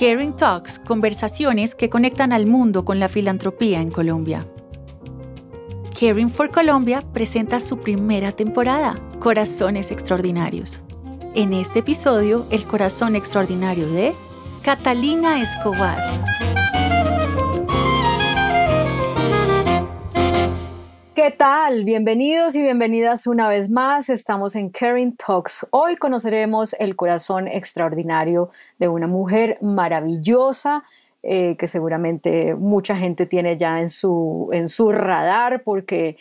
Caring Talks, conversaciones que conectan al mundo con la filantropía en Colombia. Caring for Colombia presenta su primera temporada, Corazones Extraordinarios. En este episodio, el corazón extraordinario de Catalina Escobar. ¿Qué tal? Bienvenidos y bienvenidas una vez más. Estamos en Caring Talks. Hoy conoceremos el corazón extraordinario de una mujer maravillosa eh, que seguramente mucha gente tiene ya en su, en su radar porque.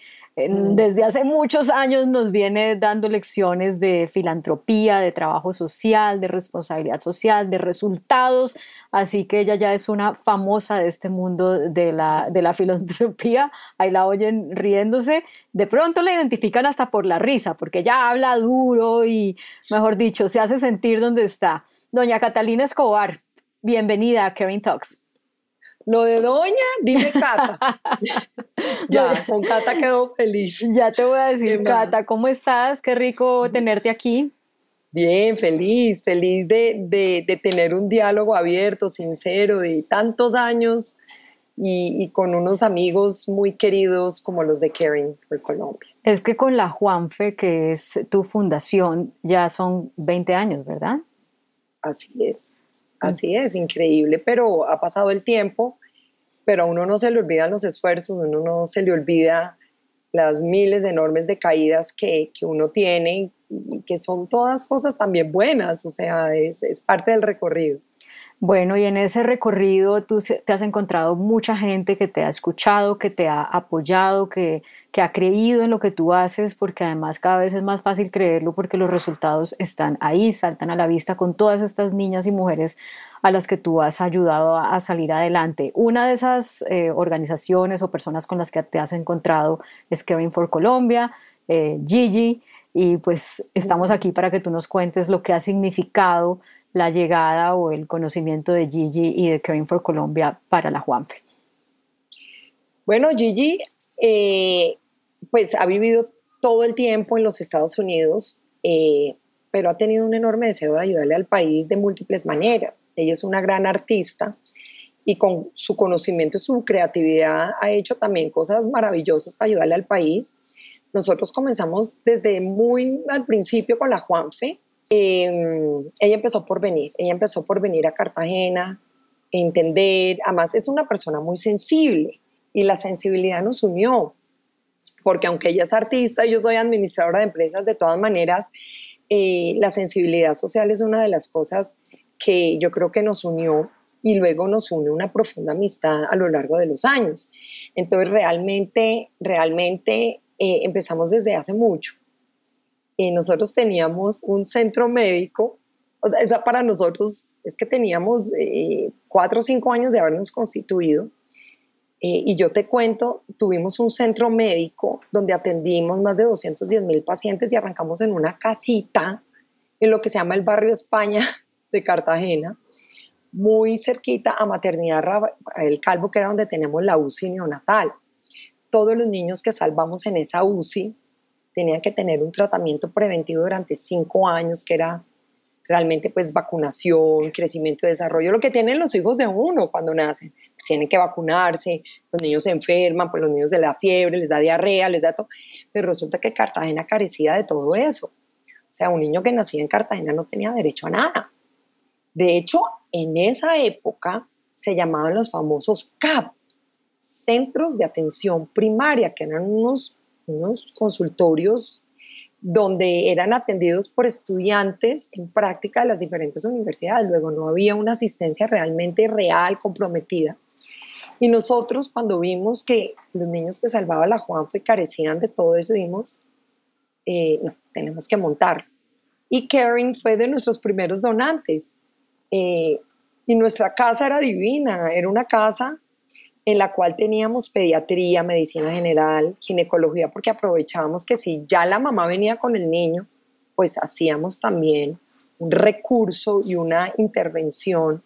Desde hace muchos años nos viene dando lecciones de filantropía, de trabajo social, de responsabilidad social, de resultados, así que ella ya es una famosa de este mundo de la, de la filantropía, ahí la oyen riéndose, de pronto la identifican hasta por la risa, porque ella habla duro y, mejor dicho, se hace sentir donde está. Doña Catalina Escobar, bienvenida a Karen Talks. Lo de doña, dime Cata. ya, con Cata quedó feliz. Ya te voy a decir, Cata, ¿cómo estás? Qué rico tenerte aquí. Bien, feliz, feliz de, de, tener un diálogo abierto, sincero, de tantos años y, y, con unos amigos muy queridos como los de Caring for Colombia. Es que con la Juanfe, que es tu fundación, ya son 20 años, ¿verdad? Así es. Así es, increíble, pero ha pasado el tiempo, pero a uno no se le olvidan los esfuerzos, a uno no se le olvida las miles de enormes de caídas que, que uno tiene y que son todas cosas también buenas, o sea, es, es parte del recorrido. Bueno, y en ese recorrido tú te has encontrado mucha gente que te ha escuchado, que te ha apoyado, que, que ha creído en lo que tú haces, porque además cada vez es más fácil creerlo porque los resultados están ahí, saltan a la vista con todas estas niñas y mujeres a las que tú has ayudado a, salir adelante. Una de esas eh, organizaciones o personas con las que te has encontrado es Caring for Colombia, eh, Gigi, y pues estamos aquí para que tú nos cuentes lo que ha significado la llegada o el conocimiento de Gigi y de Caring for Colombia para la Juanfe? Bueno, Gigi, eh, pues ha vivido todo el tiempo en los Estados Unidos, eh, pero ha tenido un enorme deseo de ayudarle al país de múltiples maneras. Ella es una gran artista y con su conocimiento y su creatividad ha hecho también cosas maravillosas para ayudarle al país. Nosotros comenzamos desde muy al principio con la Juanfe, Em, ella empezó por venir, ella empezó por venir a Cartagena, entender, además es una persona muy sensible y la sensibilidad nos unió, porque aunque ella es artista y yo soy administradora de empresas, de todas maneras, eh, la sensibilidad social es una de las cosas que yo creo que nos unió y luego nos une una profunda amistad a lo largo de los años. Entonces realmente, realmente eh, empezamos desde hace mucho nosotros teníamos un centro médico, o sea, esa para nosotros es que teníamos eh, cuatro o cinco años de habernos constituido. Eh, y yo te cuento, tuvimos un centro médico donde atendimos más de 210 mil pacientes y arrancamos en una casita en lo que se llama el barrio España de Cartagena, muy cerquita a Maternidad El Calvo, que era donde tenemos la UCI neonatal. Todos los niños que salvamos en esa UCI tenían que tener un tratamiento preventivo durante cinco años, que era realmente pues vacunación, crecimiento y desarrollo, lo que tienen los hijos de uno cuando nacen. Pues, tienen que vacunarse, los niños se enferman, pues los niños les da fiebre, les da diarrea, les da todo. Pero resulta que Cartagena carecía de todo eso. O sea, un niño que nacía en Cartagena no tenía derecho a nada. De hecho, en esa época se llamaban los famosos CAP, Centros de Atención Primaria, que eran unos unos consultorios donde eran atendidos por estudiantes en práctica de las diferentes universidades. Luego no había una asistencia realmente real, comprometida. Y nosotros cuando vimos que los niños que salvaba la Juanfe carecían de todo eso, dijimos, eh, no, tenemos que montar. Y Caring fue de nuestros primeros donantes. Eh, y nuestra casa era divina, era una casa en la cual teníamos pediatría, medicina general, ginecología, porque aprovechábamos que si ya la mamá venía con el niño, pues hacíamos también un recurso y una intervención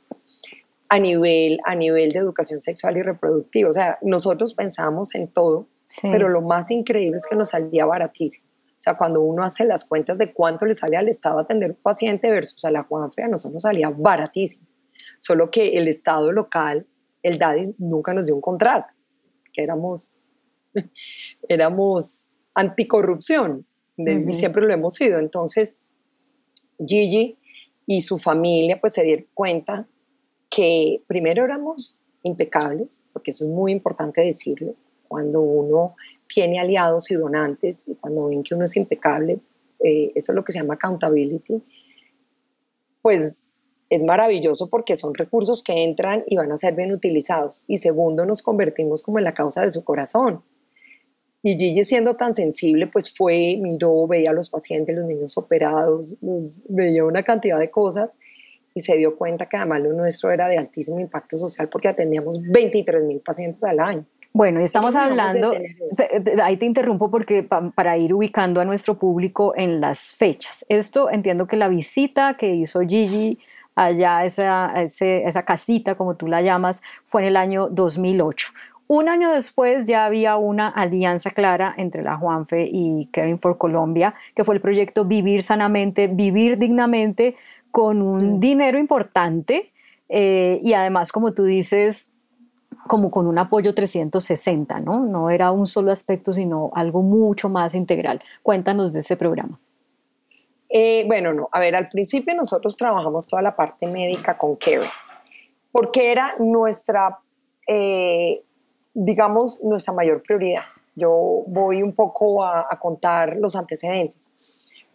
a nivel, a nivel de educación sexual y reproductiva. O sea, nosotros pensábamos en todo, pero lo más increíble es que nos salía baratísimo. O sea, cuando uno hace las cuentas de cuánto le sale al Estado atender un paciente versus a la Juanfe, a nosotros salía baratísimo. solo que el Estado local, el DADI, nunca nos dio un contrato, que éramos, éramos anticorrupción, siempre lo hemos sido. Entonces, Gigi y su familia pues se dieron cuenta que primero éramos impecables, porque eso es muy importante decirlo, cuando uno tiene aliados y donantes, y cuando ven que uno es impecable, eh, eso es lo que se llama accountability, pues es maravilloso porque son recursos que entran y van a ser bien utilizados. Y segundo, nos convertimos como en la causa de su corazón. Y Gigi siendo tan sensible, pues fue, miró, veía a los pacientes, los niños operados, veía una cantidad de cosas y se dio cuenta que además lo nuestro era de altísimo impacto social porque atendíamos 23 mil pacientes al año. Bueno, y estamos hablando, ahí te interrumpo porque para ir ubicando a nuestro público en las fechas. Esto entiendo que la visita que hizo Gigi allá, esa, esa casita, como tú la llamas, fue en el año 2008. Un año después ya había una alianza clara entre la Juanfe y Caring for Colombia, que fue el proyecto Vivir Sanamente, Vivir Dignamente, con un dinero importante eh, y además, como tú dices, como con un apoyo 360, ¿no? No era un solo aspecto, sino algo mucho más integral. Cuéntanos de ese programa. Eh, bueno, no, a ver, al principio nosotros trabajamos toda la parte médica con Care, porque era nuestra, eh, digamos, nuestra mayor prioridad. Yo voy un poco a, contar los antecedentes.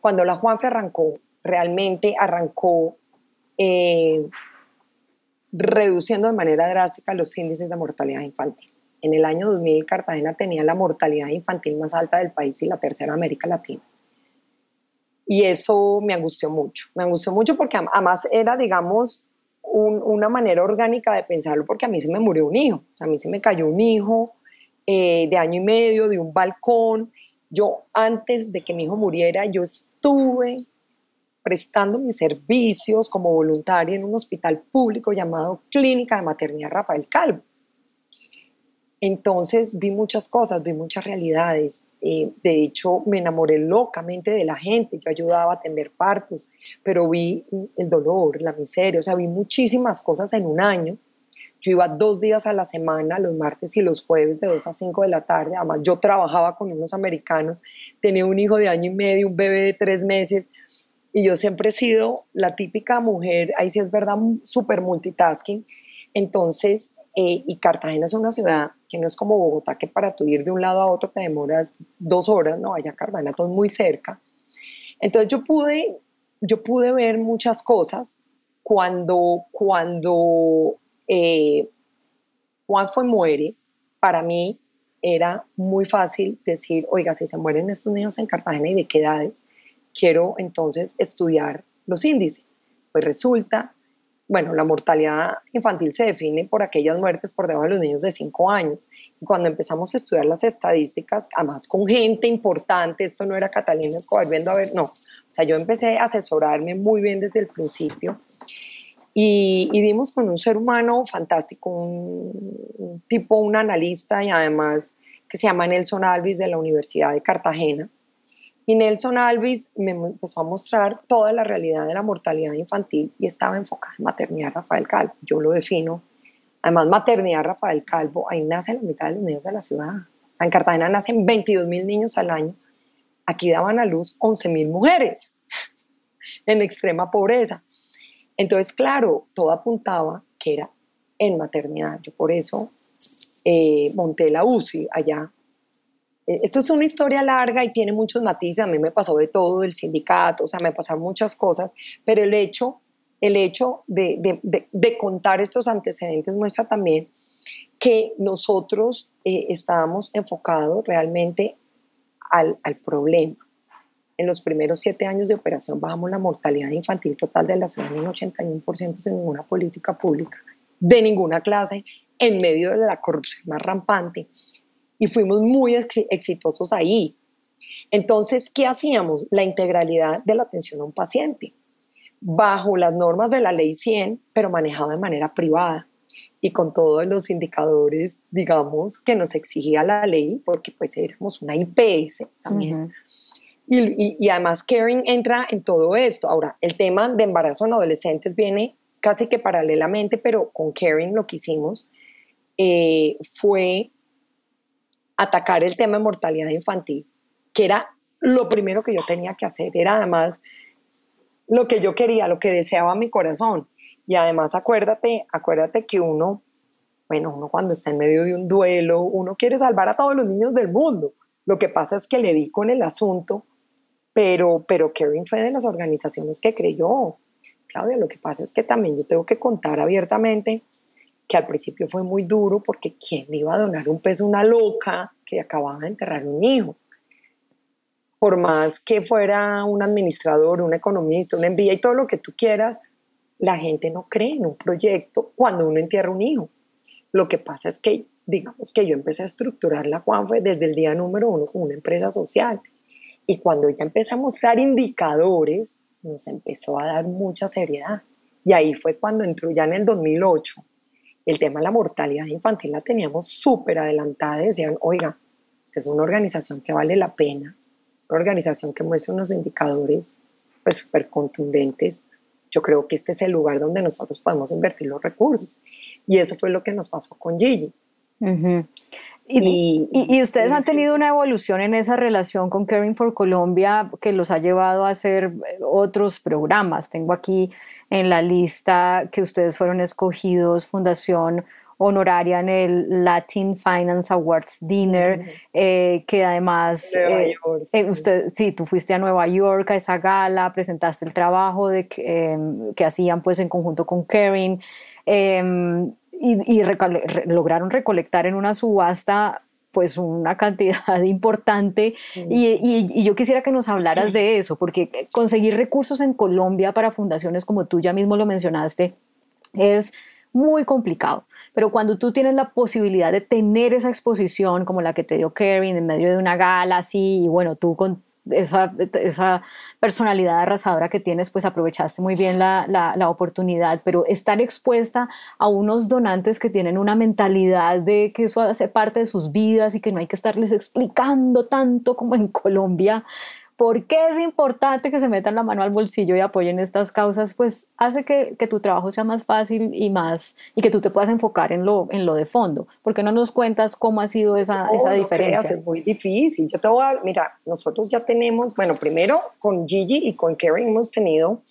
Cuando la Juanfe arrancó, realmente arrancó eh, reduciendo de manera drástica los índices de mortalidad infantil. En el año 2000 Cartagena tenía la mortalidad infantil más alta del país y la tercera América Latina. Y eso me angustió mucho, me angustió mucho porque además era, digamos, una manera orgánica de pensarlo porque a mí se me murió un hijo, a mí se me cayó un hijo eh, de año y medio de un balcón. Yo antes de que mi hijo muriera, yo estuve prestando mis servicios como voluntaria en un hospital público llamado Clínica de Maternidad Rafael Calvo. Entonces vi muchas cosas, vi muchas realidades. Eh, de hecho, me enamoré locamente de la gente. Yo ayudaba a atender partos, pero vi el dolor, la miseria, o sea, vi muchísimas cosas en un año. Yo iba dos días a la semana, los martes y los jueves, de 2 a 5 de la tarde. Además, yo trabajaba con unos americanos, tenía un hijo de año y medio, un bebé de tres meses. Y yo siempre he sido la típica mujer, ahí sí es verdad, súper multitasking. Entonces, eh, y Cartagena es una ciudad que no es como Bogotá, que para tú ir de un lado a otro te demoras dos horas, no, allá Cartagena todo muy cerca. Entonces yo pude, yo pude ver muchas cosas cuando, cuando eh, Juan fue muere, para mí era muy fácil decir, oiga, si se mueren estos niños en Cartagena y de qué edades, quiero entonces estudiar los índices. Pues resulta, bueno, la mortalidad infantil se define por aquellas muertes por debajo de los niños de 5 años. Y cuando empezamos a estudiar las estadísticas, además con gente importante, esto no era Catalina Escobar viendo a ver, no. O sea, yo empecé a asesorarme muy bien desde el principio. Y, y dimos con un ser humano fantástico, un tipo, un analista y además que se llama Nelson Alvis de la Universidad de Cartagena y Nelson Alvis me empezó a mostrar toda la realidad de la mortalidad infantil y estaba enfocada en maternidad Rafael Calvo. Yo lo defino. Además, maternidad Rafael Calvo, ahí nace la mitad de los niños de la ciudad. en Cartagena nacen 22 mil niños al año. Aquí daban a luz 11 mil mujeres en extrema pobreza. Entonces, claro, todo apuntaba que era en maternidad. Yo por eso eh, monté la UCI allá esto es una historia larga y tiene muchos matices. A mí me pasó de todo, del sindicato, o sea, me pasaron muchas cosas, pero el hecho, el hecho de, de, contar estos antecedentes muestra también que nosotros eh, estábamos enfocados realmente al, al, problema. En los primeros siete años de operación bajamos la mortalidad infantil total de la ciudad en un 81% sin ninguna política pública, de ninguna clase, en medio de la corrupción más rampante y fuimos muy exitosos ahí. Entonces, ¿qué hacíamos? La integralidad de la atención a un paciente, bajo las normas de la ley 100, pero manejado de manera privada y con todos los indicadores, digamos, que nos exigía la ley, porque pues éramos una IPS también. y, y, además Caring entra en todo esto. Ahora, el tema de embarazo en adolescentes viene casi que paralelamente, pero con Karen lo que hicimos eh, fue atacar el tema de mortalidad infantil, que era lo primero que yo tenía que hacer, era además lo que yo quería, lo que deseaba mi corazón. Y además acuérdate, acuérdate que uno, bueno, uno cuando está en medio de un duelo, uno quiere salvar a todos los niños del mundo. Lo que pasa es que le di con el asunto, pero, pero Karen fue de las organizaciones que creyó. Claudia, lo que pasa es que también yo tengo que contar abiertamente que al principio fue muy duro porque ¿quién me iba a donar un peso una loca que acababa de enterrar un hijo? Por más que fuera un administrador, un economista, un envía y todo lo que tú quieras, la gente no cree en un proyecto cuando uno entierra un hijo. Lo que pasa es que, digamos que yo empecé a estructurar la Juanfe desde el día número uno como una empresa social. Y cuando ya empecé a mostrar indicadores, nos empezó a dar mucha seriedad. Y ahí fue cuando entró ya en el 2008 el tema de la mortalidad infantil la teníamos súper adelantada. Decían, oiga, esta es una organización que vale la pena, una organización que muestra unos indicadores pues súper contundentes. Yo creo que este es el lugar donde nosotros podemos invertir los recursos. Y eso fue lo que nos pasó con Gigi. y, y, ustedes han tenido una evolución en esa relación con Caring for Colombia que los ha llevado a hacer otros programas. Tengo aquí en la lista que ustedes fueron escogidos, Fundación honoraria en el Latin Finance Awards Dinner, eh, que además, eh, eh, usted, sí, tú fuiste a Nueva York a esa gala, presentaste el trabajo de, que hacían pues en conjunto con Karen em, y, lograron recolectar en una subasta pues una cantidad importante y, yo quisiera que nos hablaras de eso, porque conseguir recursos en Colombia para fundaciones como tú ya mismo lo mencionaste es muy complicado. Pero cuando tú tienes la posibilidad de tener esa exposición como la que te dio Karen en medio de una gala así, y bueno, tú con esa, esa, personalidad arrasadora que tienes, pues aprovechaste muy bien la, la, oportunidad, pero estar expuesta a unos donantes que tienen una mentalidad de que eso hace parte de sus vidas y que no hay que estarles explicando tanto como en Colombia, por qué es importante que se metan la mano al bolsillo y apoyen estas causas, pues hace que, que, tu trabajo sea más fácil y más y que tú te puedas enfocar en lo, en lo de fondo. ¿Por qué no nos cuentas cómo ha sido esa, esa diferencia? es muy difícil. Yo te voy a, mira, nosotros ya tenemos, bueno, primero con Gigi y con Karen hemos tenido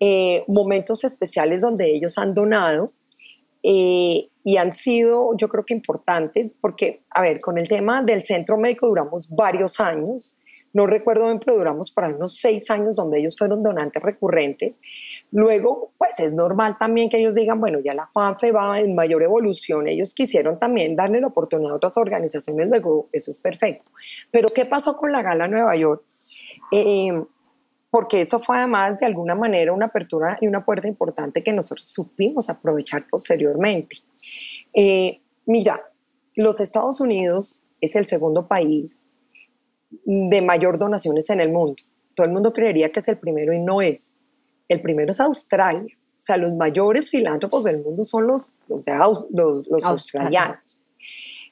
eh, momentos especiales donde ellos han donado. Eh, y han sido, yo creo que importantes, porque, a ver, con el tema del centro médico duramos varios años, no recuerdo bien, pero duramos para unos seis años donde ellos fueron donantes recurrentes. Luego, pues es normal también que ellos digan, bueno, ya la Juanfe va en mayor evolución. Ellos quisieron también darle la oportunidad a otras organizaciones, luego eso es perfecto. Pero ¿qué pasó con la Gala Nueva York? Eh, porque eso fue además de alguna manera una apertura y una puerta importante que nosotros supimos aprovechar posteriormente. Eh, mira, los Estados Unidos es el segundo país de mayor donaciones en el mundo. Todo el mundo creería que es el primero y no es. El primero es Australia. O sea, los mayores filántropos del mundo son los, los, los, australianos.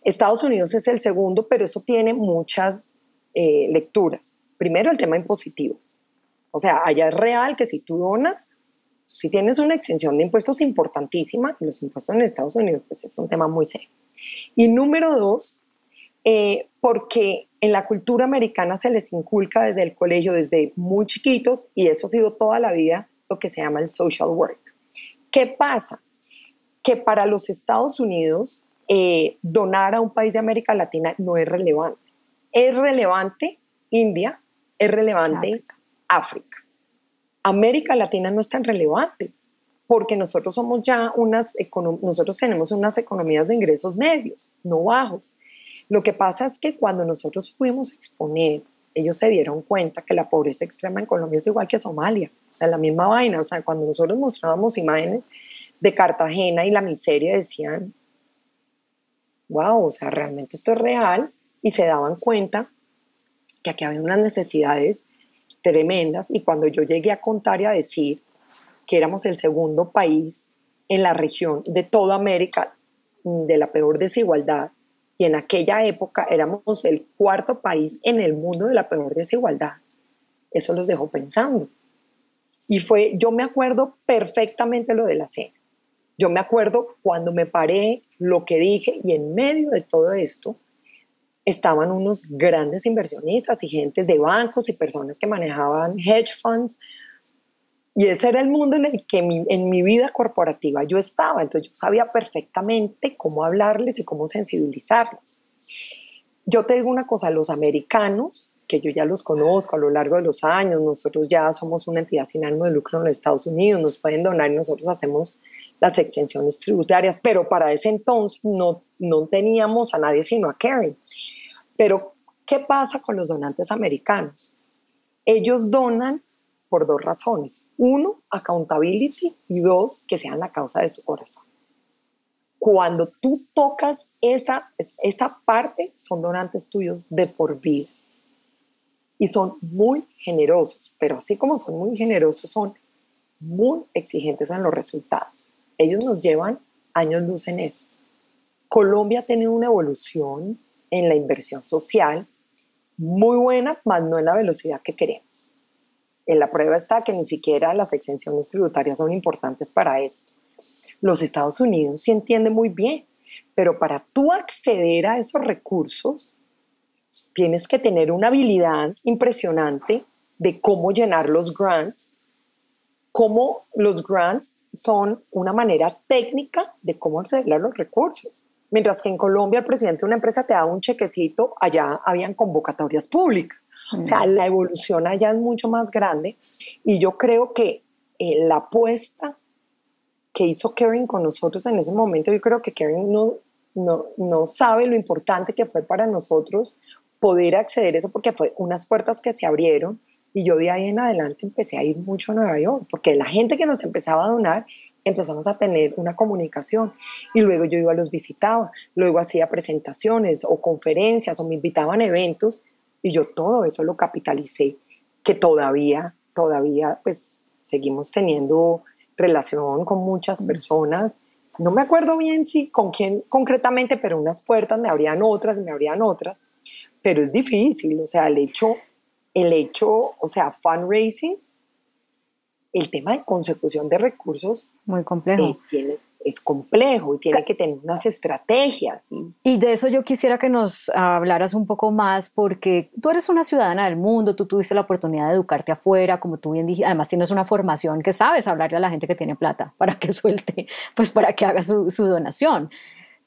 Estados Unidos es el segundo, pero eso tiene muchas eh, lecturas. Primero, el tema impositivo. O sea, allá es real que si tú donas, si tienes una exención de impuestos importantísima, los impuestos en Estados Unidos, pues es un tema muy serio. Y número dos, eh, porque en la cultura americana se les inculca desde el colegio, desde muy chiquitos, y eso ha sido toda la vida lo que se llama el social work. ¿Qué pasa? Que para los Estados Unidos eh, donar a un país de América Latina no es relevante. Es relevante India, es relevante África. América Latina no es tan relevante porque nosotros somos ya unas, nosotros tenemos unas economías de ingresos medios, no bajos. Lo que pasa es que cuando nosotros fuimos a exponer, ellos se dieron cuenta que la pobreza extrema en Colombia es igual que Somalia, o sea, la misma vaina, o sea, cuando nosotros mostrábamos imágenes de Cartagena y la miseria decían, wow, o sea, realmente esto es real, y se daban cuenta que aquí había unas necesidades tremendas, y cuando yo llegué a contar y a decir que éramos el segundo país en la región de toda América de la peor desigualdad, y en aquella época éramos el cuarto país en el mundo de la peor desigualdad. Eso los dejó pensando. Y fue, yo me acuerdo perfectamente lo de la cena. Yo me acuerdo cuando me paré, lo que dije, y en medio de todo esto estaban unos grandes inversionistas y gentes de bancos y personas que manejaban hedge funds. Y ese era el mundo en el que en mi vida corporativa yo estaba. Entonces yo sabía perfectamente cómo hablarles y cómo sensibilizarlos. Yo te digo una cosa, los americanos que yo ya los conozco a lo largo de los años, nosotros ya somos una entidad sin ánimo de lucro en los Estados Unidos, nos pueden donar y nosotros hacemos las exenciones tributarias, pero para ese entonces no, no teníamos a nadie sino a Karen. Pero, ¿qué pasa con los donantes americanos? Ellos donan por dos razones. Uno, accountability y dos, que sean la causa de su corazón. Cuando tú tocas esa, esa parte, son donantes tuyos de por vida y son muy generosos, pero así como son muy generosos, son muy exigentes en los resultados. Ellos nos llevan años luz en esto. Colombia ha tenido una evolución en la inversión social muy buena, más no en la velocidad que queremos. En la prueba está que ni siquiera las exenciones tributarias son importantes para esto. Los Estados Unidos sí entiende muy bien, pero para tú acceder a esos recursos, tienes que tener una habilidad impresionante de cómo llenar los grants, cómo los grants son una manera técnica de cómo acceder los recursos. Mientras que en Colombia el presidente de una empresa te da un chequecito, allá habían convocatorias públicas. O sea, la evolución allá es mucho más grande y yo creo que eh, la apuesta que hizo Karen con nosotros en ese momento, yo creo que Karen no, no, no sabe lo importante que fue para nosotros poder acceder a eso porque fue unas puertas que se abrieron y yo de ahí en adelante empecé a ir mucho a Nueva York porque la gente que nos empezaba a donar empezamos a tener una comunicación y luego yo iba los visitaba, luego hacía presentaciones o conferencias o me invitaban a eventos y yo todo eso lo capitalicé que todavía todavía pues seguimos teniendo relación con muchas personas no me acuerdo bien si con quién concretamente, pero unas puertas me abrían otras, me abrían otras, pero es difícil, o sea, el hecho, el hecho, o sea, fundraising, el tema de consecución de recursos. Muy complejo. Eh, es complejo y tiene que tener unas estrategias. Y de eso yo quisiera que nos hablaras un poco más, porque tú eres una ciudadana del mundo, tú tuviste la oportunidad de educarte afuera, como tú bien dijiste, además tienes una formación que sabes hablarle a la gente que tiene plata para que suelte, pues para que haga su, su donación.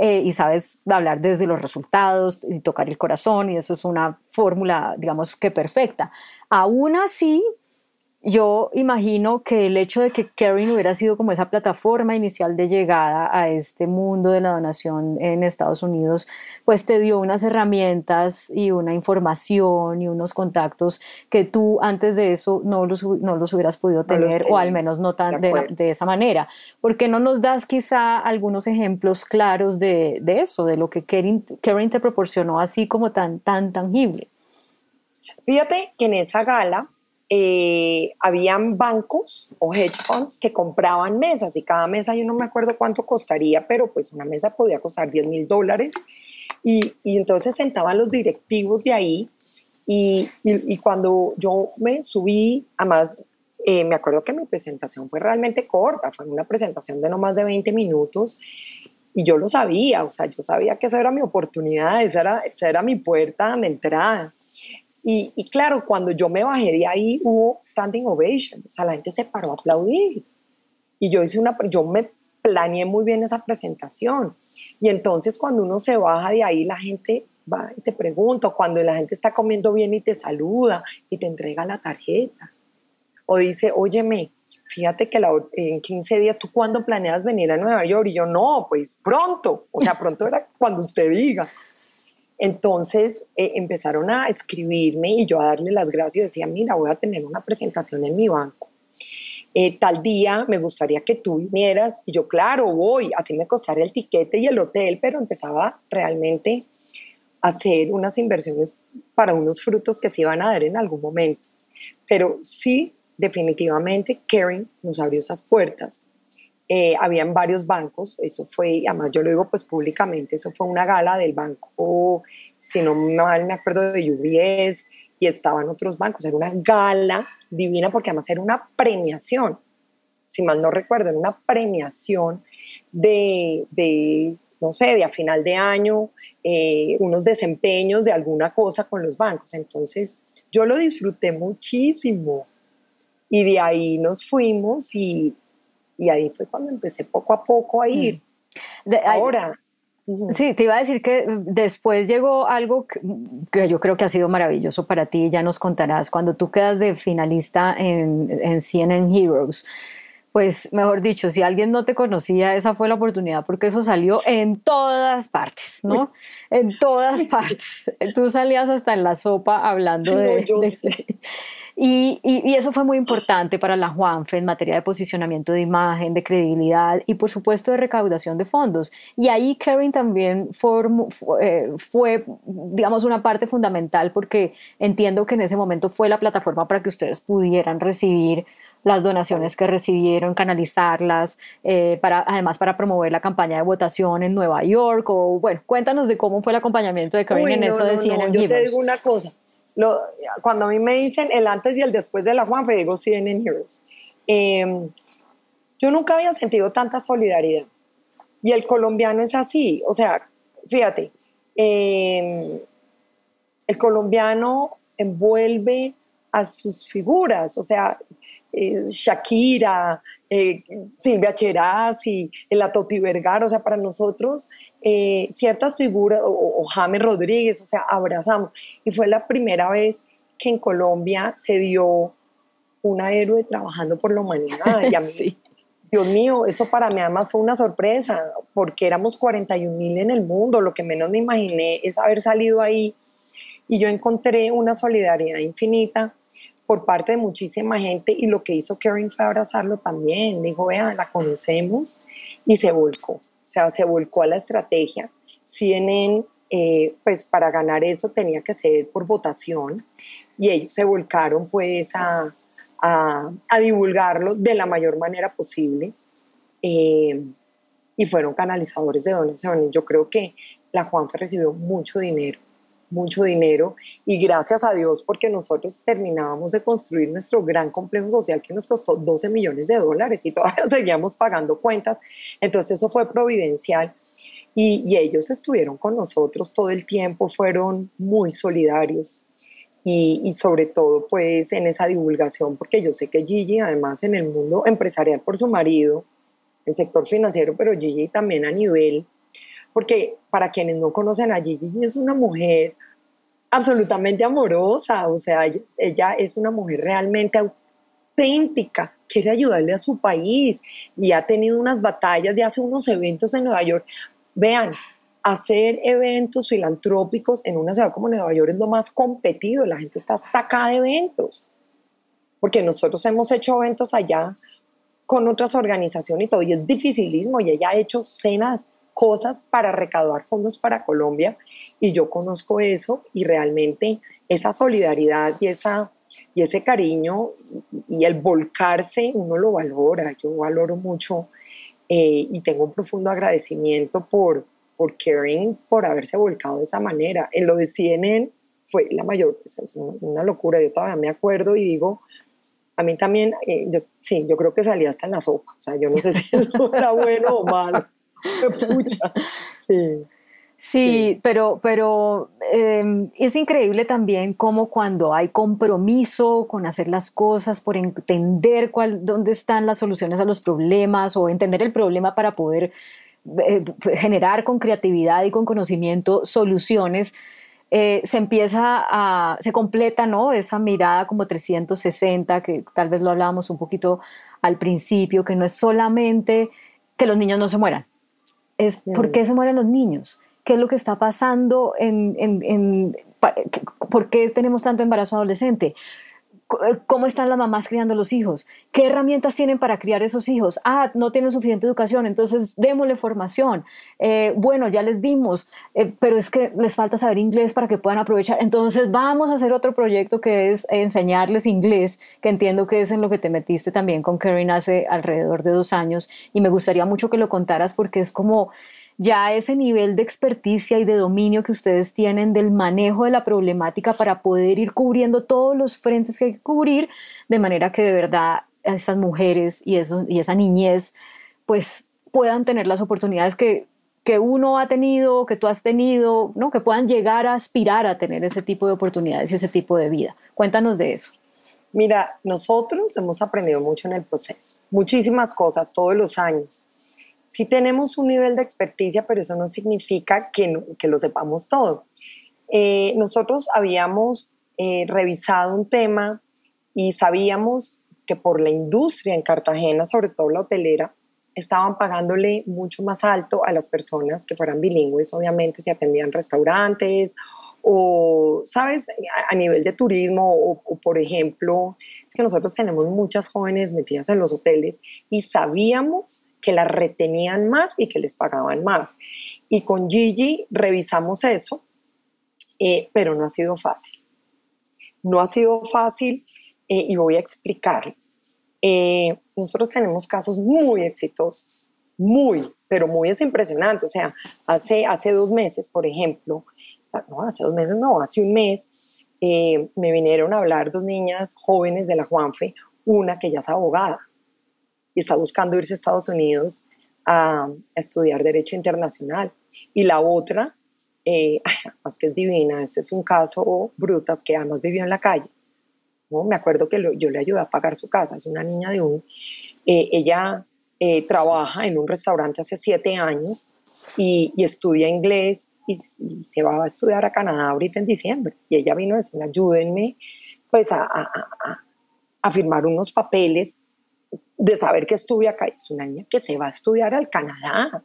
Eh, y sabes hablar desde los resultados y tocar el corazón y eso es una fórmula, digamos que perfecta. Aún así, yo imagino que el hecho de que Karen hubiera sido como esa plataforma inicial de llegada a este mundo de la donación en Estados Unidos, pues te dio unas herramientas y una información y unos contactos que tú antes de eso no los, no los hubieras podido tener o al menos no tan de, de, esa manera. ¿Por qué no nos das quizá algunos ejemplos claros de, de eso, de lo que Karen, Karen te proporcionó así como tan, tan tangible? Fíjate que en esa gala eh, habían bancos o hedge funds que compraban mesas y cada mesa yo no me acuerdo cuánto costaría, pero pues una mesa podía costar 10 mil dólares y, y, entonces sentaban los directivos de ahí y, y, cuando yo me subí, además eh, me acuerdo que mi presentación fue realmente corta, fue una presentación de no más de 20 minutos y yo lo sabía, o sea, yo sabía que esa era mi oportunidad, esa era, esa era mi puerta de entrada. Y, claro, cuando yo me bajé de ahí hubo standing ovation, o sea, la gente se paró a aplaudir. Y yo hice una, yo me planeé muy bien esa presentación. Y entonces cuando uno se baja de ahí, la gente va y te pregunta, cuando la gente está comiendo bien y te saluda y te entrega la tarjeta. O dice, óyeme, fíjate que en 15 días, ¿tú cuándo planeas venir a Nueva York? Y yo, no, pues pronto. O sea, pronto era cuando usted diga. Entonces eh, empezaron a escribirme y yo a darle las gracias. Decía, mira, voy a tener una presentación en mi banco. Eh, tal día me gustaría que tú vinieras. Y yo, claro, voy. Así me costaría el tiquete y el hotel, pero empezaba realmente a hacer unas inversiones para unos frutos que se iban a dar en algún momento. Pero sí, definitivamente, Karen nos abrió esas puertas eh, habían varios bancos, eso fue, además yo lo digo pues públicamente, eso fue una gala del banco, si no mal me acuerdo de UBS, y estaban otros bancos. Era una gala divina porque además era una premiación, si mal no recuerdo, era una premiación de, de no sé, de a final de año, eh, unos desempeños de alguna cosa con los bancos. Entonces, yo lo disfruté muchísimo. Y de ahí nos fuimos y, y ahí fue cuando empecé poco a poco a ir. Mm. Ahora, Sí, te iba a decir que después llegó algo que, yo creo que ha sido maravilloso para ti, ya nos contarás, cuando tú quedas de finalista en, en CNN Heroes. Pues mejor dicho, si alguien no te conocía, esa fue la oportunidad, porque eso salió en todas partes, ¿no? Pues, en todas partes. Tú salías hasta en la sopa hablando de, y, y, eso fue muy importante para la Juanfe en materia de posicionamiento de imagen, de credibilidad y por supuesto de recaudación de fondos. Y ahí Karen también eh, fue, digamos, una parte fundamental porque entiendo que en ese momento fue la plataforma para que ustedes pudieran recibir las donaciones que recibieron, canalizarlas, eh, para, además para promover la campaña de votación en Nueva York. O bueno, cuéntanos de cómo fue el acompañamiento de Karen en eso de CNN Yo te digo una cosa, cuando a mí me dicen el antes y el después de la Juanfe, digo CNN Heroes. Em, yo nunca había sentido tanta solidaridad. Y el colombiano es así. O sea, fíjate, em, el colombiano envuelve a sus figuras, o sea, eh, Shakira, eh, Silvia Cherasi, la Toti Vergara, o sea, para nosotros eh, ciertas figuras, o, James Rodríguez, o sea, abrazamos. Y fue la primera vez que en Colombia se dio una héroe trabajando por la humanidad. Y a mí, Dios mío, eso para mí además fue una sorpresa, porque éramos 41 mil en el mundo, lo que menos me imaginé es haber salido ahí y yo encontré una solidaridad infinita por parte de muchísima gente y lo que hizo Karen fue abrazarlo también. Dijo, vean, la conocemos y se volcó. O sea, se volcó a la estrategia. CNN, eh, pues para ganar eso tenía que ser por votación y ellos se volcaron pues a, a, divulgarlo de la mayor manera posible. Eh, y fueron canalizadores de donaciones. Yo creo que la Juanfe recibió mucho dinero mucho dinero y gracias a Dios porque nosotros terminábamos de construir nuestro gran complejo social que nos costó 12 millones de dólares y todavía seguíamos pagando cuentas. Entonces eso fue providencial y, ellos estuvieron con nosotros todo el tiempo, fueron muy solidarios. Y, y, sobre todo pues en esa divulgación, porque yo sé que Gigi además en el mundo empresarial por su marido, el sector financiero, pero Gigi también a nivel porque para quienes no conocen a Gigi, es una mujer absolutamente amorosa, o sea, ella es una mujer realmente auténtica, quiere ayudarle a su país y ha tenido unas batallas y hace unos eventos en Nueva York. Vean, hacer eventos filantrópicos en una ciudad como Nueva York es lo más competido, la gente está hasta acá de eventos, porque nosotros hemos hecho eventos allá con otras organizaciones y todo, y es dificilísimo, y ella ha hecho cenas cosas para recaudar fondos para Colombia y yo conozco eso y realmente esa solidaridad y, esa, y ese cariño y el volcarse uno lo valora, yo valoro mucho eh, y tengo un profundo agradecimiento por, por Karen por haberse volcado de esa manera. En lo de CNN fue la mayor, es una locura, yo todavía me acuerdo y digo, a mí también, eh, yo, sí, yo creo que salía hasta en la sopa, o sea, yo no sé si eso era bueno o malo. sí. Sí, pero, pero em, es increíble también cómo cuando hay compromiso con hacer las cosas, por entender cuál, dónde están las soluciones a los problemas o entender el problema para poder eh, generar con creatividad y con conocimiento soluciones, eh, se empieza a, se completa, ¿no? Esa mirada como 360, que tal vez lo hablábamos un poquito al principio, que no es solamente que los niños no se mueran, es por qué se mueren los niños, qué es lo que está pasando en, en, en por qué tenemos tanto embarazo adolescente, cómo están las mamás criando los hijos, qué herramientas tienen para criar esos hijos. Ah, no tienen suficiente educación, entonces démosle formación. Eh, bueno, ya les dimos, eh, pero es que les falta saber inglés para que puedan aprovechar. Entonces vamos a hacer otro proyecto que es enseñarles inglés, que entiendo que es en lo que te metiste también con Karen hace alrededor de dos años. Y me gustaría mucho que lo contaras porque es como ya ese nivel de experticia y de dominio que ustedes tienen del manejo de la problemática para poder ir cubriendo todos los frentes que hay que cubrir, de manera que de verdad esas mujeres y, esa niñez pues puedan tener las oportunidades que, que uno ha tenido, que tú has tenido, ¿no? que puedan llegar a aspirar a tener ese tipo de oportunidades y ese tipo de vida. Cuéntanos de eso. Mira, nosotros hemos aprendido mucho en el proceso, muchísimas cosas todos los años. Sí tenemos un nivel de experticia, pero eso no significa que, que lo sepamos todo. Eh, nosotros habíamos eh, revisado un tema y sabíamos que por la industria en Cartagena, sobre todo la hotelera, estaban pagándole mucho más alto a las personas que fueran bilingües, obviamente si atendían restaurantes o, ¿sabes?, a, nivel de turismo o, por ejemplo, es que nosotros tenemos muchas jóvenes metidas en los hoteles y sabíamos que las retenían más y que les pagaban más. Y con Gigi revisamos eso, eh, pero no ha sido fácil. No ha sido fácil eh, y voy a explicarlo. Eh, nosotros tenemos casos muy exitosos, muy, pero muy es impresionante. O sea, hace, hace dos meses, por ejemplo, no, hace dos meses no, hace un mes, eh, me vinieron a hablar dos niñas jóvenes de la Juanfe, una que ya es abogada y está buscando irse a Estados Unidos a, estudiar Derecho Internacional. Y la otra, eh, más que es divina, este es un caso brutas que además vivió en la calle. ¿no? Me acuerdo que yo le ayudé a pagar su casa, es una niña de un... Eh, ella eh, trabaja en un restaurante hace siete años y, estudia inglés y, se va a estudiar a Canadá ahorita en diciembre. Y ella vino a decirme, ayúdenme pues a, a, firmar unos papeles de saber que estuve acá. Es una niña que se va a estudiar al Canadá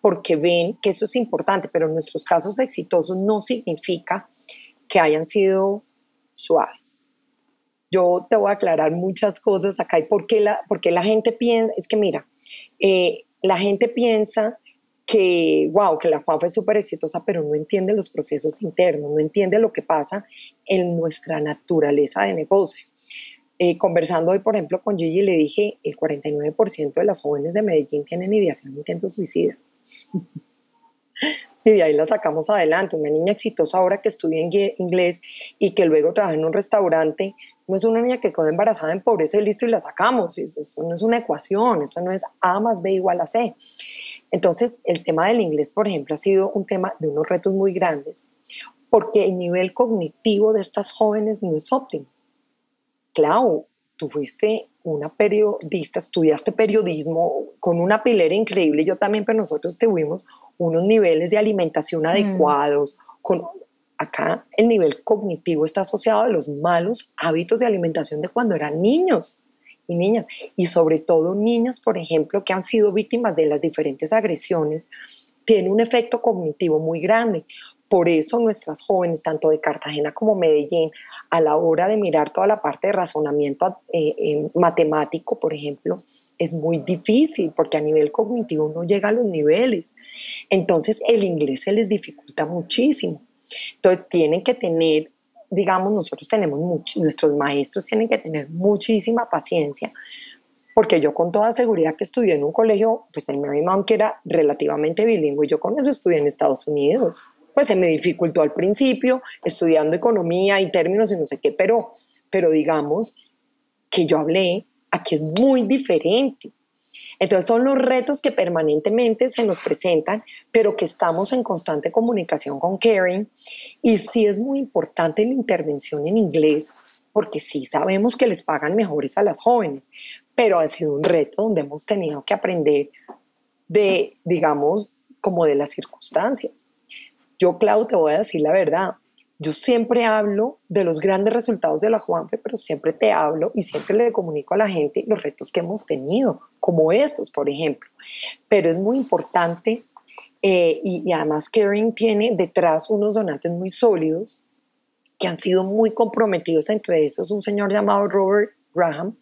porque ven que eso es importante, pero nuestros casos exitosos no significa que hayan sido suaves yo te voy a aclarar muchas cosas acá y por qué la, porque la gente piensa, es que mira, eh, la gente piensa que, wow, que la Juan fue súper exitosa, pero no entiende los procesos internos, no entiende lo que pasa en nuestra naturaleza de negocio. Eh, conversando hoy, por ejemplo, con Gigi, le dije, el 49% de las jóvenes de Medellín tienen ideación de intento suicida. y de ahí la sacamos adelante. Una niña exitosa ahora que estudia inglés y que luego trabaja en un restaurante, no es una niña que quedó embarazada en pobreza y listo y la sacamos. Eso no es una ecuación, eso no es A más B igual a C. Entonces, el tema del inglés, por ejemplo, ha sido un tema de unos retos muy grandes porque el nivel cognitivo de estas jóvenes no es óptimo. Claro, tú fuiste una periodista, estudiaste periodismo con una pilera increíble, yo también, pero nosotros tuvimos unos niveles de alimentación mm. adecuados, con acá el nivel cognitivo está asociado a los malos hábitos de alimentación de cuando eran niños y niñas, y sobre todo niñas, por ejemplo, que han sido víctimas de las diferentes agresiones, tiene un efecto cognitivo muy grande. Por eso nuestras jóvenes, tanto de Cartagena como Medellín, a la hora de mirar toda la parte de razonamiento eh, matemático, por ejemplo, es muy difícil porque a nivel cognitivo no llega a los niveles. Entonces el inglés se les dificulta muchísimo. Entonces tienen que tener, digamos, nosotros tenemos mucho, nuestros maestros tienen que tener muchísima paciencia porque yo con toda seguridad que estudié en un colegio, pues en Marymount, que era relativamente bilingüe, yo con eso estudié en Estados Unidos pues se me dificultó al principio estudiando economía y términos y no sé qué, pero, pero digamos que yo hablé, aquí es muy diferente. Entonces son los retos que permanentemente se nos presentan, pero que estamos en constante comunicación con Karen. Y sí es muy importante la intervención en inglés, porque sí sabemos que les pagan mejores a las jóvenes, pero ha sido un reto donde hemos tenido que aprender de, digamos, como de las circunstancias. Yo, Clau, te voy a decir la verdad. Yo siempre hablo de los grandes resultados de la Juanfe, pero siempre te hablo y siempre le comunico a la gente los retos que hemos tenido, como estos, por ejemplo. Pero es muy importante eh, y, además Karen tiene detrás unos donantes muy sólidos que han sido muy comprometidos. Entre esos, un señor llamado Robert Graham,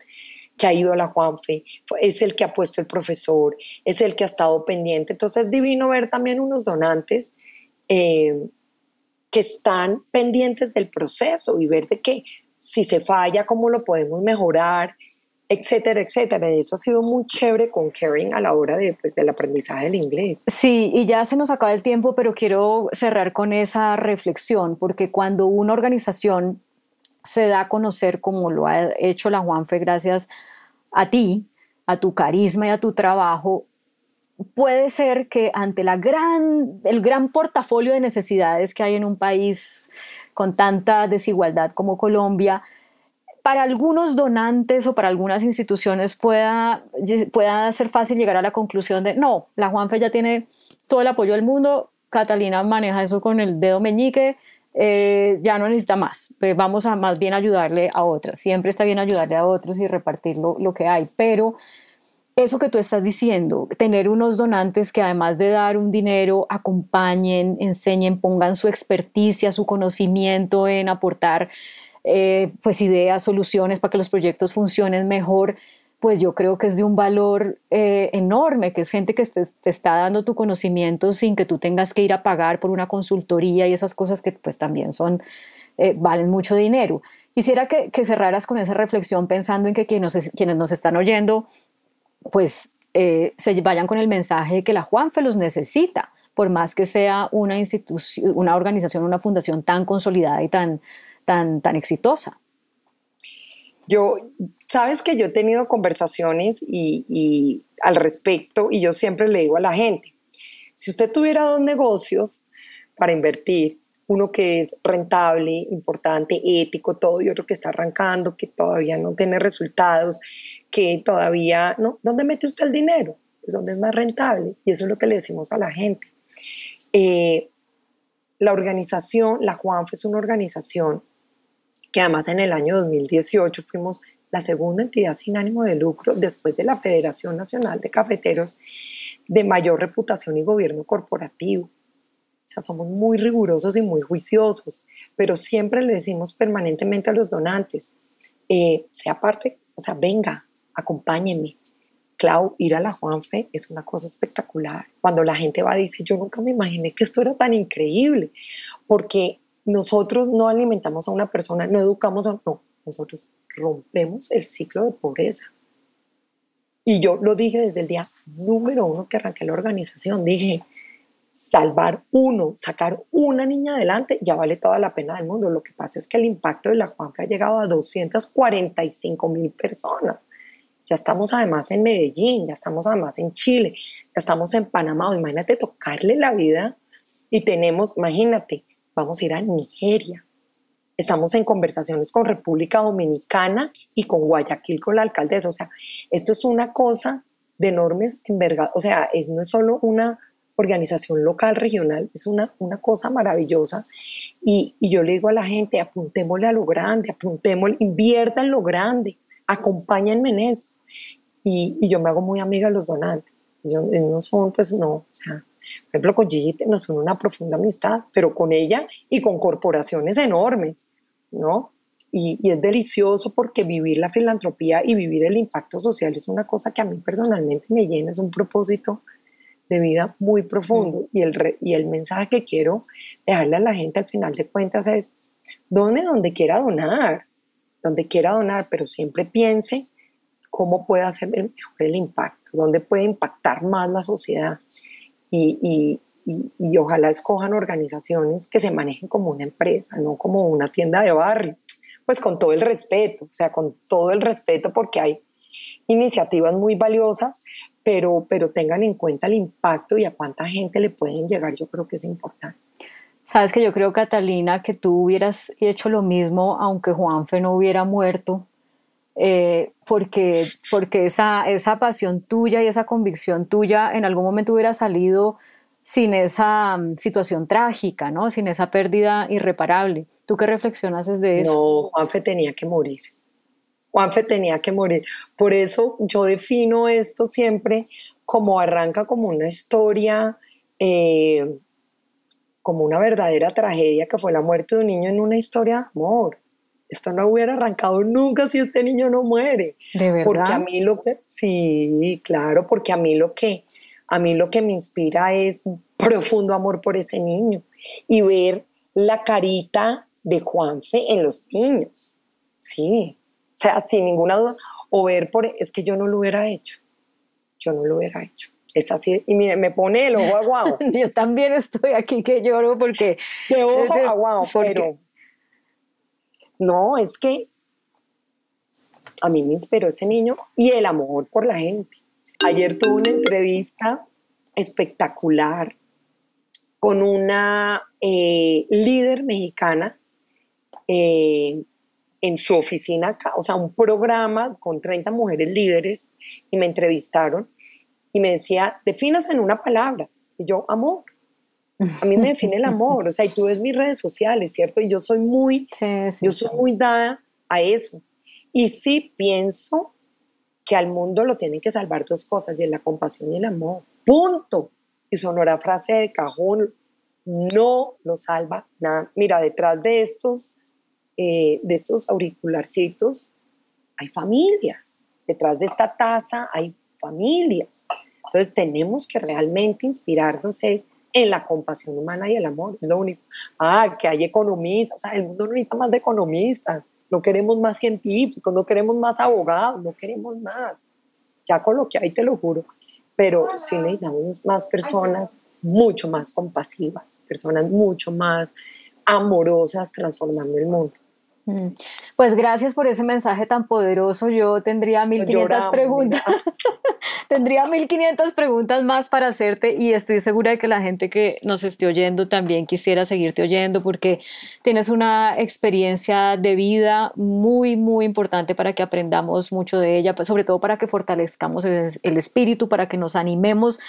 que ha ido a la Juanfe, es el que ha puesto el profesor, es el que ha estado pendiente. Entonces es divino ver también unos donantes eh, que están pendientes del proceso y ver de que si se falla, cómo lo podemos mejorar. etcétera, etcétera. Y eso ha sido muy chévere con Karen a la hora de, pues, del aprendizaje del inglés. Sí, y ya se nos acaba el tiempo, pero quiero cerrar con esa reflexión, porque cuando una organización se da a conocer como lo ha hecho la Juanfe gracias a ti, a tu carisma y a tu trabajo, puede ser que ante la gran, el gran portafolio de necesidades que hay en un país con tanta desigualdad como Colombia, para algunos donantes o para algunas instituciones pueda, pueda ser fácil llegar a la conclusión de, no, la Juanfe ya tiene todo el apoyo del mundo, Catalina maneja eso con el dedo meñique, eh, ya no necesita más, pues vamos a más bien ayudarle a otras. Siempre está bien ayudarle a otros y repartir lo, lo que hay, pero eso que tú estás diciendo, tener unos donantes que además de dar un dinero, acompañen, enseñen, pongan su experticia, su conocimiento en aportar eh, pues ideas, soluciones para que los proyectos funcionen mejor, pues yo creo que es de un valor eh, enorme, que es gente que te, está dando tu conocimiento sin que tú tengas que ir a pagar por una consultoría y esas cosas que pues también son, eh, valen mucho dinero. Quisiera que, cerraras con esa reflexión pensando en que quienes nos están oyendo, pues se vayan con el mensaje de que la Juanfe los necesita, por más que sea una institución, una organización, una fundación tan consolidada y tan, tan, tan exitosa. Yo, sabes que yo he tenido conversaciones y, al respecto y yo siempre le digo a la gente, si usted tuviera dos negocios para invertir, uno que es rentable, importante, ético, todo, y otro que está arrancando, que todavía no tiene resultados, que todavía, ¿no? ¿Dónde mete usted el dinero? Es donde es más rentable. Y eso es lo que le decimos a la gente. Eh, la organización, la Juanfe es una organización que además en el año 2018 fuimos la segunda entidad sin ánimo de lucro después de la Federación Nacional de Cafeteros de mayor reputación y gobierno corporativo. Somos muy rigurosos y muy juiciosos, pero siempre le decimos permanentemente a los donantes, eh, sea parte, o sea, venga, acompáñenme. Clau, ir a la Juanfe es una cosa espectacular. Cuando la gente va, dice, yo nunca me imaginé que esto era tan increíble, porque nosotros no alimentamos a una persona, no educamos a... No, nosotros rompemos el ciclo de pobreza. Y yo lo dije desde el día número uno que arranqué la organización. Dije, salvar uno, sacar una niña adelante, ya vale toda la pena del mundo. Lo que pasa es que el impacto de la Juanca ha llegado a 245 mil personas. Ya estamos además en Medellín, ya estamos además en Chile, ya estamos en Panamá. Imagínate tocarle la vida y tenemos, imagínate, vamos a ir a Nigeria. Estamos en conversaciones con República Dominicana y con Guayaquil, con la alcaldesa. O sea, esto es una cosa de enormes envergaduras. O sea, es, no es solo una organización local, regional, es una, una cosa maravillosa. Y, yo le digo a la gente, apuntémosle a lo grande, apuntémosle, invierta en lo grande, acompáñenme en esto. Y, yo me hago muy amiga de los donantes. Yo, no son, pues no, o sea, por ejemplo, con Gigi nos une una profunda amistad, pero con ella y con corporaciones enormes, ¿no? Y, es delicioso porque vivir la filantropía y vivir el impacto social es una cosa que a mí personalmente me llena, es un propósito de vida muy profundo. Y, el y el mensaje que quiero dejarle a la gente al final de cuentas es, donde donde quiera donar, donde quiera donar, pero siempre piense cómo puede hacer mejor el impacto, dónde puede impactar más la sociedad y, y, ojalá escojan organizaciones que se manejen como una empresa, no como una tienda de barrio, pues con todo el respeto, o sea, con todo el respeto porque hay iniciativas muy valiosas, pero, pero tengan en cuenta el impacto y a cuánta gente le pueden llegar, yo creo que es importante. Sabes que yo creo, Catalina, que tú hubieras hecho lo mismo aunque Juanfe no hubiera muerto, eh, porque, porque esa, esa pasión tuya y esa convicción tuya en algún momento hubiera salido sin esa mm, situación trágica, ¿no? Sin esa pérdida irreparable. ¿Tú qué reflexionas de eso? No, Juanfe tenía que morir. Juanfe tenía que morir. Por eso yo defino esto siempre como arranca como una historia, eh, como una verdadera tragedia que fue la muerte de un niño en una historia de amor esto no hubiera arrancado nunca si este niño no muere. De verdad. Porque a mí lo que, sí, claro, porque a mí lo que, a mí lo que me inspira es un profundo amor por ese niño y ver la carita de Juanfe en los niños. Sí, sea, sin ninguna duda. o ver por, es que yo no lo hubiera hecho, yo no lo hubiera hecho. Es así, y mire, me pone el ojo aguado. yo también estoy aquí que lloro porque... De ojo aguado, pero... No, es que a mí me inspiró ese niño y el amor por la gente. Ayer tuve una entrevista espectacular con una eh, líder mexicana eh, en su oficina o sea, un programa con 30 mujeres líderes y me entrevistaron y me decía, definas en una palabra. Y yo, amor. A mí me define el amor, o sea, y tú ves mis redes sociales, ¿cierto? Y yo soy muy, yo soy muy dada a eso. Y sí pienso que al mundo lo tienen que salvar dos cosas, y es la compasión y el amor. Punto. Y sonora frase de cajón, no lo salva nada. Mira, detrás de estos, eh, de estos auricularcitos hay familias. Detrás de esta taza hay familias. Entonces tenemos que realmente inspirarnos es en la compasión humana y el amor. Es lo único. Ah, que hay economistas. O sea, el mundo no necesita más de economistas. No queremos más científicos, no queremos más abogados, no queremos más. Ya con lo que hay, te lo juro. Pero sí necesitamos más personas mucho más compasivas, personas mucho más amorosas transformando el mundo. Mm. Pues gracias por ese mensaje tan poderoso. Yo tendría 1500 preguntas. tendría 1500 preguntas más para hacerte y estoy segura de que la gente que nos esté oyendo también quisiera seguirte oyendo porque tienes una experiencia de vida muy, muy importante para que aprendamos mucho de ella, pues sobre todo para que fortalezcamos el espíritu, para que nos animemos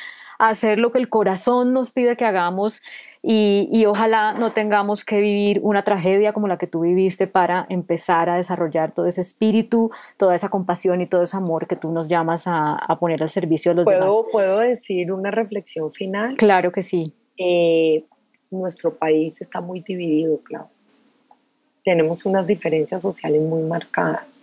hacer lo que el corazón nos pide que hagamos y, ojalá no tengamos que vivir una tragedia como la que tú viviste para empezar a desarrollar todo ese espíritu, toda esa compasión y todo ese amor que tú nos llamas a, poner al servicio de los demás. ¿Puedo, ¿Puedo decir una reflexión final? Claro que sí. Eh, nuestro país está muy dividido, claro. Tenemos unas diferencias sociales muy marcadas.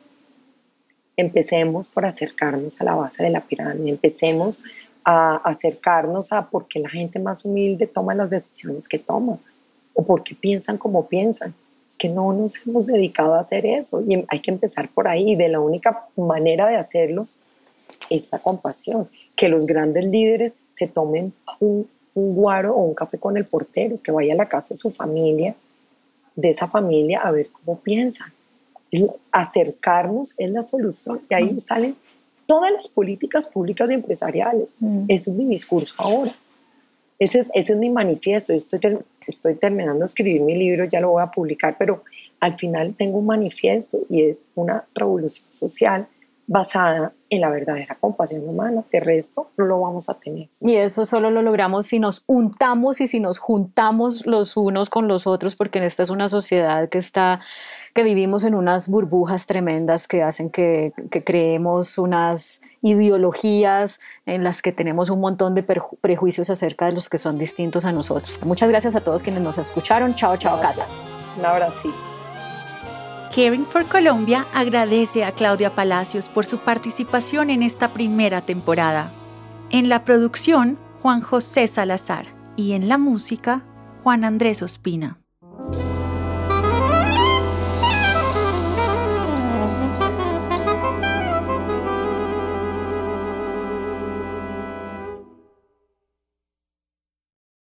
Empecemos por acercarnos a la base de la pirámide, empecemos a acercarnos a por qué la gente más humilde toma las decisiones que toma o por qué piensan como piensan. Es que no nos hemos dedicado a hacer eso y hay que empezar por ahí. Y de la única manera de hacerlo es la compasión. Que los grandes líderes se tomen un, un guaro o un café con el portero, que vaya a la casa de su familia, de esa familia, a ver cómo piensan. Acercarnos es la solución. Y ahí salen todas las políticas públicas y empresariales. Mm. Ese es mi discurso ahora. Ese es, ese es mi manifiesto. Estoy, estoy terminando de escribir mi libro, ya lo voy a publicar, pero al final tengo un manifiesto y es una revolución social basada en la verdadera compasión humana. De resto, no lo vamos a tener. Y eso solo lo logramos si nos untamos y si nos juntamos los unos con los otros, porque en esta es una sociedad que está, que vivimos en unas burbujas tremendas que hacen que, que creemos unas ideologías en las que tenemos un montón de prejuicios acerca de los que son distintos a nosotros. Muchas gracias a todos quienes nos escucharon. Chao, chao, Cata. Un abrazo. Caring for Colombia agradece a Claudia Palacios por su participación en esta primera temporada. En la producción, Juan José Salazar y en la música, Juan Andrés Ospina.